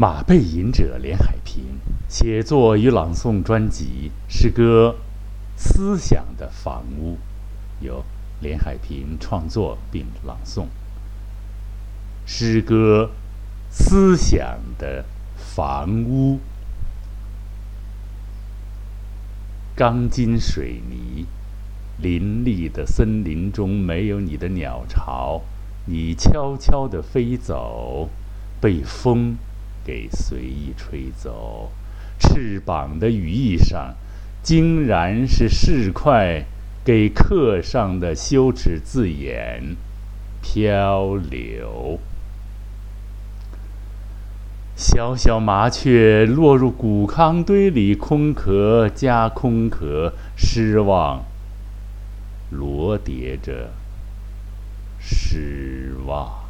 马背吟者连海平写作与朗诵专辑诗歌《思想的房屋》，由连海平创作并朗诵。诗歌《思想的房屋》，钢筋水泥林立的森林中没有你的鸟巢，你悄悄地飞走，被风。给随意吹走，翅膀的羽翼上，竟然是市侩给刻上的羞耻字眼——漂流。小小麻雀落入谷糠堆里，空壳加空壳，失望，罗叠着失望。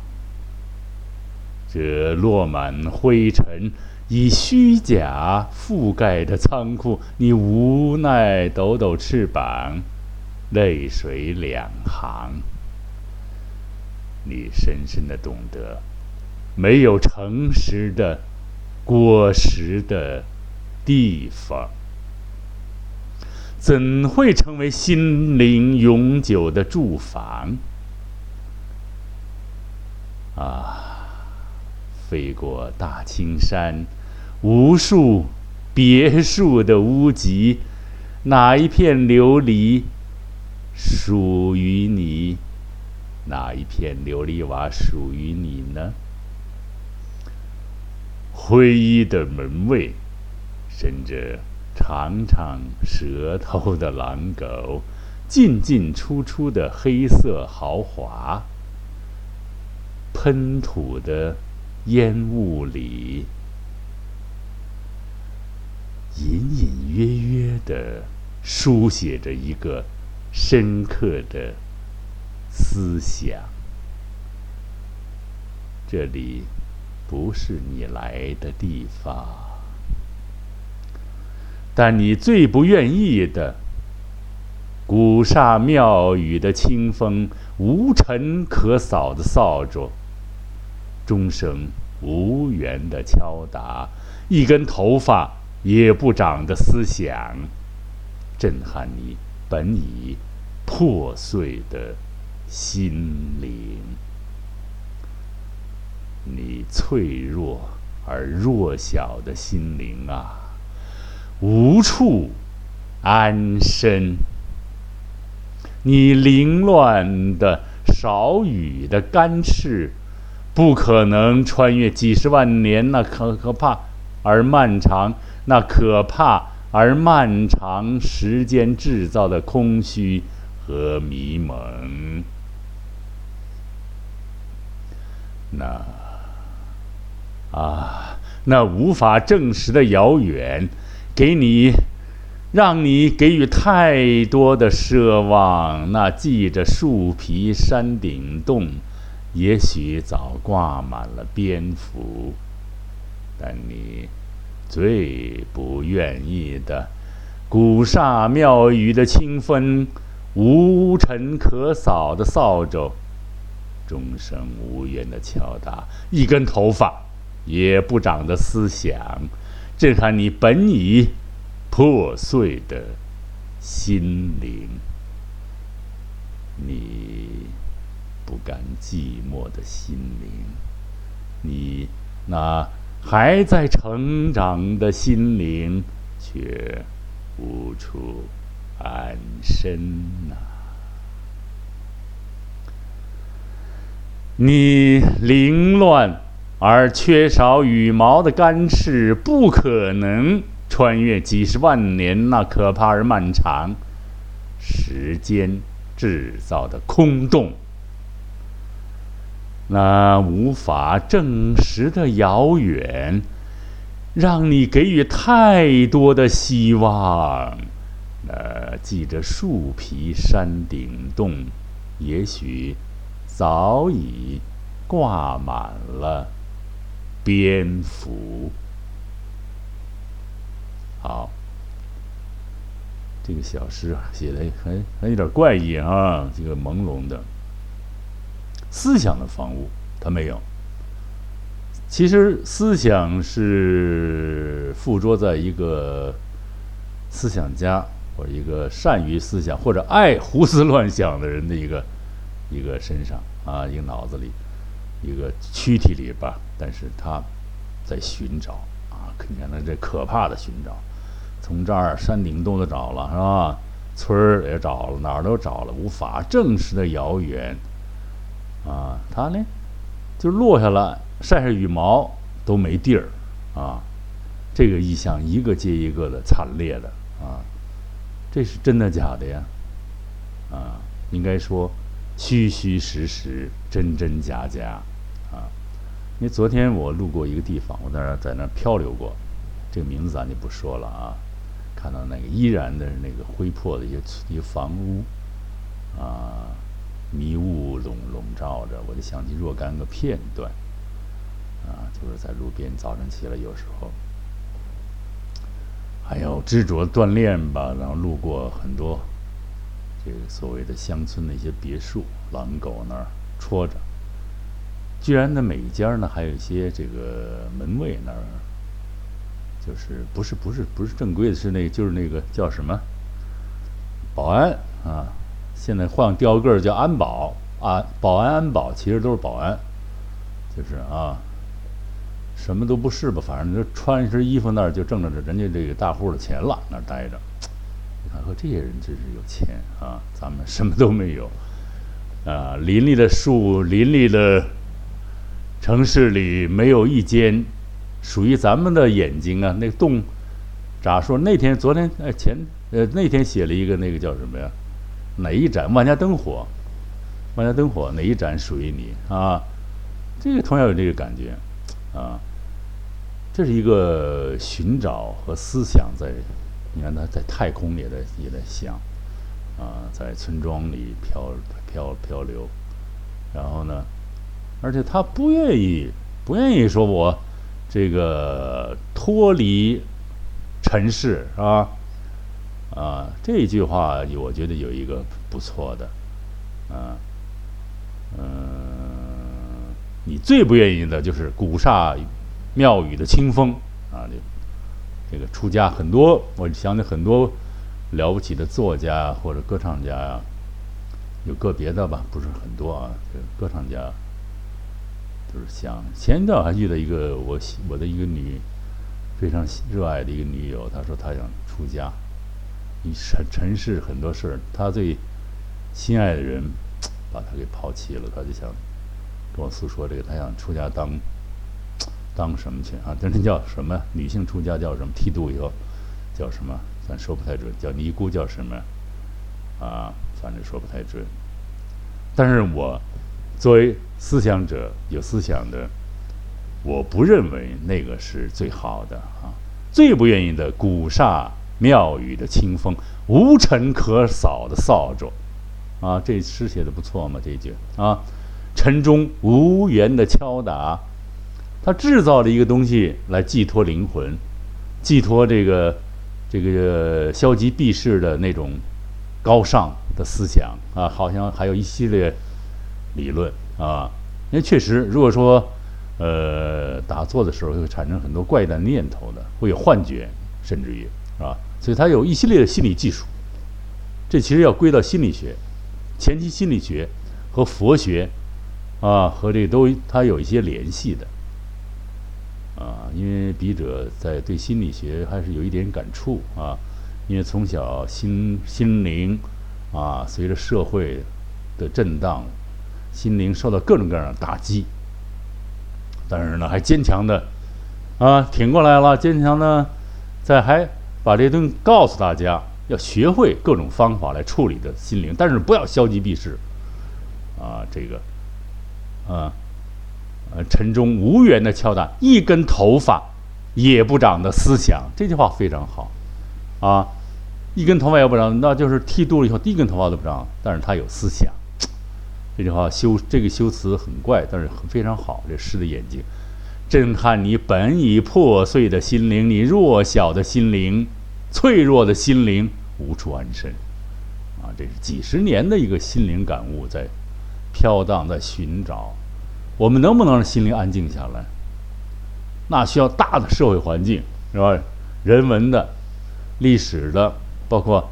这落满灰尘、以虚假覆盖的仓库，你无奈抖抖翅膀，泪水两行。你深深的懂得，没有诚实的果实的地方，怎会成为心灵永久的住房？啊！飞过大青山，无数别墅的屋脊，哪一片琉璃属于你？哪一片琉璃瓦属于你呢？灰衣的门卫，伸着长长舌头的狼狗，进进出出的黑色豪华，喷吐的。烟雾里，隐隐约约的书写着一个深刻的思想。这里不是你来的地方，但你最不愿意的古刹庙宇的清风，无尘可扫的扫帚。钟声无缘的敲打，一根头发也不长的思想，震撼你本已破碎的心灵。你脆弱而弱小的心灵啊，无处安身。你凌乱的少雨的干翅。不可能穿越几十万年那可可怕而漫长、那可怕而漫长时间制造的空虚和迷蒙。那啊，那无法证实的遥远，给你，让你给予太多的奢望。那系着树皮山顶洞。也许早挂满了蝙蝠，但你最不愿意的古刹庙宇的清风，无尘可扫的扫帚，钟声无言的敲打，一根头发也不长的思想，震撼你本已破碎的心灵，你。不甘寂寞的心灵，你那还在成长的心灵，却无处安身呐！你凌乱而缺少羽毛的干翅，不可能穿越几十万年那可怕而漫长时间制造的空洞。那无法证实的遥远，让你给予太多的希望。那系着树皮山顶洞，也许早已挂满了蝙蝠。好，这个小诗啊，写的还还有点怪异啊，这个朦胧的。思想的房屋，它没有。其实思想是附着在一个思想家或者一个善于思想或者爱胡思乱想的人的一个一个身上啊，一个脑子里，一个躯体里吧。但是他在寻找啊，你看他这可怕的寻找，从这儿山顶洞都找了是吧？村儿也找了，哪儿都找了，无法证实的遥远啊。他呢，就落下来。晒晒羽毛都没地儿，啊，这个意象一个接一个的惨烈的啊，这是真的假的呀？啊，应该说虚虚实实，真真假假啊。因为昨天我路过一个地方，我在那在那漂流过，这个名字咱就不说了啊。看到那个依然的那个灰破的一些一些房屋啊，迷雾笼笼罩着，我就想起若干个片段。啊，就是在路边，早晨起来有时候，还有执着锻炼吧，然后路过很多这个所谓的乡村的一些别墅，狼狗那儿戳着，居然呢每一家呢还有一些这个门卫那儿，就是不是不是不是正规的，是那就是那个叫什么？保安啊，现在换调个儿叫安保啊，保安安保其实都是保安，就是啊。什么都不是吧，反正就穿一身衣服那儿就挣着人家这个大户的钱了，那儿待着。你看，和这些人真是有钱啊！咱们什么都没有，啊，林立的树，林立的城市里没有一间属于咱们的眼睛啊。那个洞，咋说？那天、昨天、哎前呃那天写了一个那个叫什么呀？哪一盏万家灯火？万家灯火哪一盏属于你啊？这个同样有这个感觉啊。这是一个寻找和思想在，你看他在太空也在也在想，啊，在村庄里漂漂漂流，然后呢，而且他不愿意不愿意说我这个脱离尘世啊啊这句话我觉得有一个不错的，啊嗯，你最不愿意的就是古刹。庙宇的清风啊，这这个出家很多，我想起很多了不起的作家或者歌唱家呀，有个别的吧，不是很多啊。这个歌唱家就是想前一段还遇到一个我我的一个女非常热爱的一个女友，她说她想出家，你尘尘世很多事儿，他最心爱的人把他给抛弃了，他就想跟我诉说这个，他想出家当。当什么去啊？这那叫什么？女性出家叫什么？剃度以后叫什么？咱说不太准。叫尼姑叫什么？啊，反正说不太准。但是我作为思想者，有思想的，我不认为那个是最好的啊。最不愿意的古刹庙宇的清风，无尘可扫的扫帚啊。这诗写的不错嘛？这句啊，晨钟无缘的敲打。他制造了一个东西来寄托灵魂，寄托这个这个消极避世的那种高尚的思想啊，好像还有一系列理论啊。因为确实，如果说呃打坐的时候会产生很多怪诞念头的，会有幻觉，甚至于是吧？所以它有一系列的心理技术。这其实要归到心理学，前期心理学和佛学啊，和这都它有一些联系的。啊，因为笔者在对心理学还是有一点感触啊，因为从小心心灵啊，随着社会的震荡，心灵受到各种各样的打击，但是呢，还坚强的啊挺过来了，坚强的在还把这些东西告诉大家，要学会各种方法来处理的心灵，但是不要消极避世啊，这个啊。呃，晨钟无缘的敲打，一根头发也不长的思想，这句话非常好，啊，一根头发也不长，那就是剃度了以后，第一根头发都不长，但是他有思想。这句话修这个修辞很怪，但是非常好。这诗的眼睛，震撼你本已破碎的心灵，你弱小的心灵，脆弱的心灵，无处安身。啊，这是几十年的一个心灵感悟，在飘荡，在寻找。我们能不能让心灵安静下来？那需要大的社会环境，是吧？人文的、历史的，包括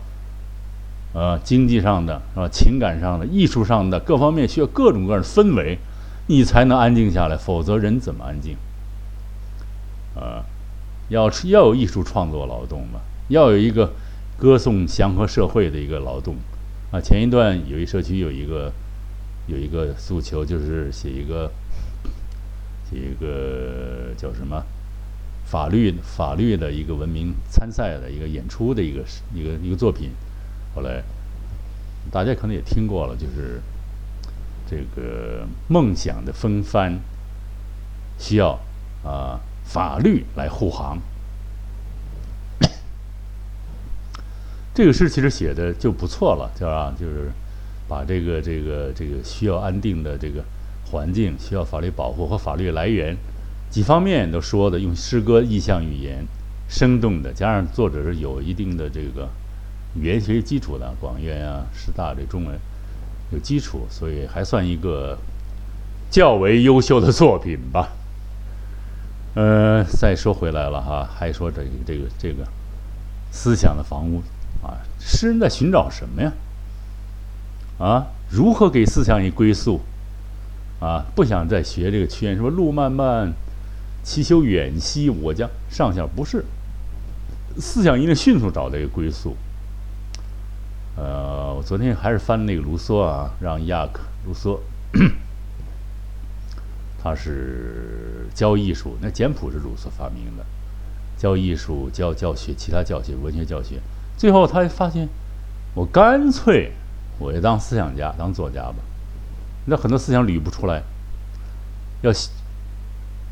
呃经济上的，是吧？情感上的、艺术上的各方面，需要各种各样的氛围，你才能安静下来。否则，人怎么安静？啊，要要有艺术创作劳动嘛，要有一个歌颂祥和社会的一个劳动。啊，前一段有一社区有一个有一个诉求，就是写一个写。一个叫什么法律法律的一个文明参赛的一个演出的一个一个一个作品，后来大家可能也听过了，就是这个梦想的风帆需要啊法律来护航。这个诗其实写的就不错了，叫啊，就是把这个这个这个需要安定的这个。环境需要法律保护和法律来源，几方面都说的，用诗歌意象语言，生动的，加上作者是有一定的这个语言学习基础的，广院啊、师大这中文有基础，所以还算一个较为优秀的作品吧。呃，再说回来了哈，还说这个这个这个思想的房屋啊，诗人在寻找什么呀？啊，如何给思想以归宿？啊，不想再学这个屈原什么路漫漫，其修远兮，我将上下不是。思想一定迅速找到一个归宿。呃，我昨天还是翻那个卢梭啊，让亚克卢梭，他是教艺术，那简谱是卢梭发明的，教艺术、教教学、其他教学、文学教学，最后他发现，我干脆我就当思想家、当作家吧。那很多思想捋不出来，要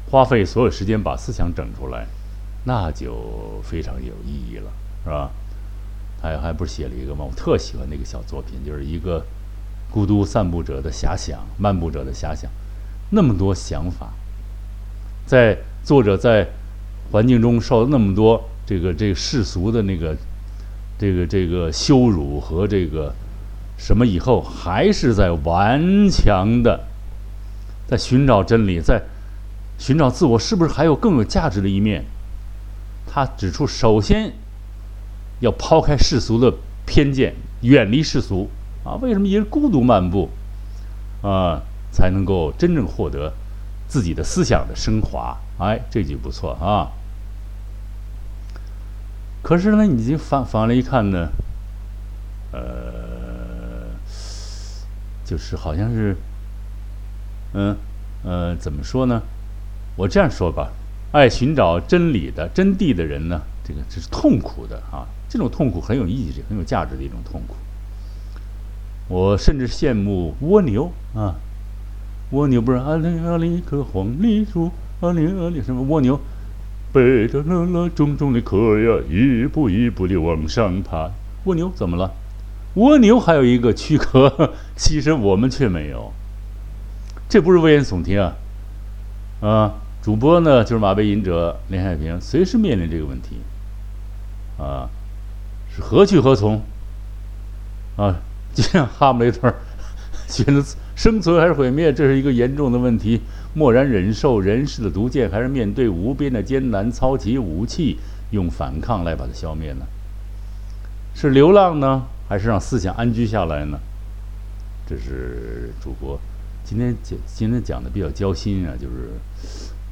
花费所有时间把思想整出来，那就非常有意义了，是吧？还还不是写了一个吗？我特喜欢那个小作品，就是一个孤独散步者的遐想，漫步者的遐想，那么多想法，在作者在环境中受了那么多这个这个世俗的那个这个这个羞辱和这个。什么以后还是在顽强的，在寻找真理，在寻找自我，是不是还有更有价值的一面？他指出，首先要抛开世俗的偏见，远离世俗啊！为什么一人孤独漫步啊，才能够真正获得自己的思想的升华？哎，这句不错啊。可是呢，你就反反来一看呢，呃。就是好像是，嗯，呃，怎么说呢？我这样说吧，爱寻找真理的真谛的人呢，这个这是痛苦的啊。这种痛苦很有意义、很有价值的一种痛苦。我甚至羡慕蜗牛啊，蜗牛不是啊哩啊哩棵黄梨树啊里啊里什么蜗牛，背着那那重重的壳呀，一步一步的往上爬。蜗牛怎么了？蜗牛还有一个躯壳，其实我们却没有。这不是危言耸听啊！啊，主播呢就是马背吟者林海平，随时面临这个问题。啊，是何去何从？啊，就像哈姆雷特选择 生存还是毁灭，这是一个严重的问题。默然忍受人世的毒箭，还是面对无边的艰难，操起武器，用反抗来把它消灭呢？是流浪呢？还是让思想安居下来呢？这是主播今天讲今天讲的比较交心啊，就是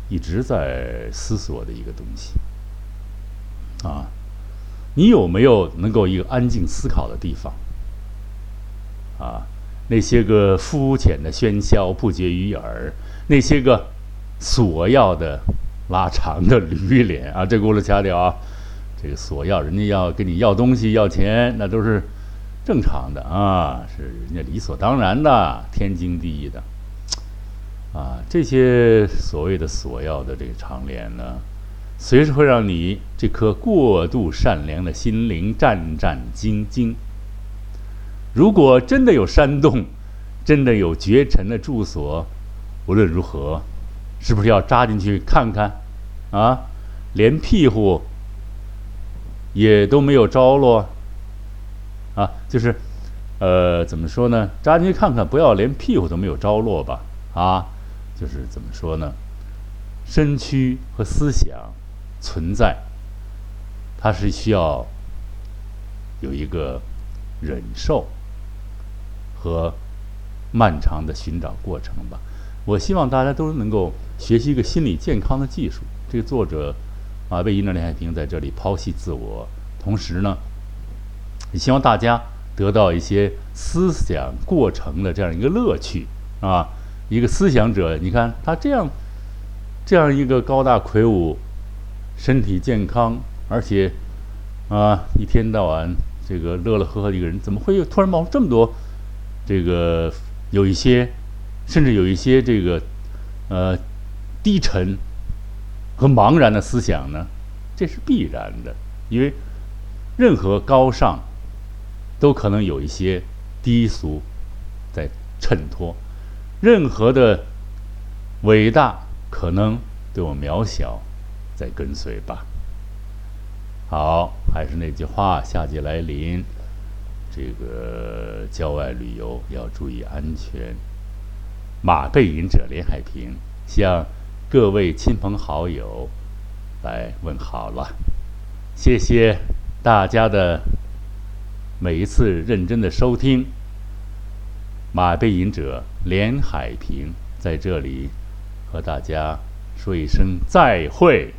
一直在思索的一个东西啊。你有没有能够一个安静思考的地方啊？那些个肤浅的喧嚣不绝于耳，那些个索要的拉长的驴脸啊，这轱辘掐掉啊！这个索要，人家要跟你要东西要钱，那都是。正常的啊，是人家理所当然的，天经地义的，啊，这些所谓的索要的这个长脸呢，随时会让你这颗过度善良的心灵战战兢兢。如果真的有山洞，真的有绝尘的住所，无论如何，是不是要扎进去看看？啊，连屁股也都没有着落。啊，就是，呃，怎么说呢？扎进去看看，不要连屁股都没有着落吧？啊，就是怎么说呢？身躯和思想存在，它是需要有一个忍受和漫长的寻找过程吧。我希望大家都能够学习一个心理健康的技术。这个作者啊，魏一的连海平在这里剖析自我，同时呢，也希望大家得到一些思想过程的这样一个乐趣啊。一个思想者，你看他这样，这样一个高大魁梧、身体健康，而且啊一天到晚这个乐乐呵呵的一个人，怎么会突然冒出这么多这个有一些？甚至有一些这个，呃，低沉和茫然的思想呢，这是必然的，因为任何高尚都可能有一些低俗在衬托，任何的伟大可能对我渺小在跟随吧。好，还是那句话，夏季来临，这个郊外旅游要注意安全。马背影者连海平向各位亲朋好友来问好了，谢谢大家的每一次认真的收听。马背影者连海平在这里和大家说一声再会。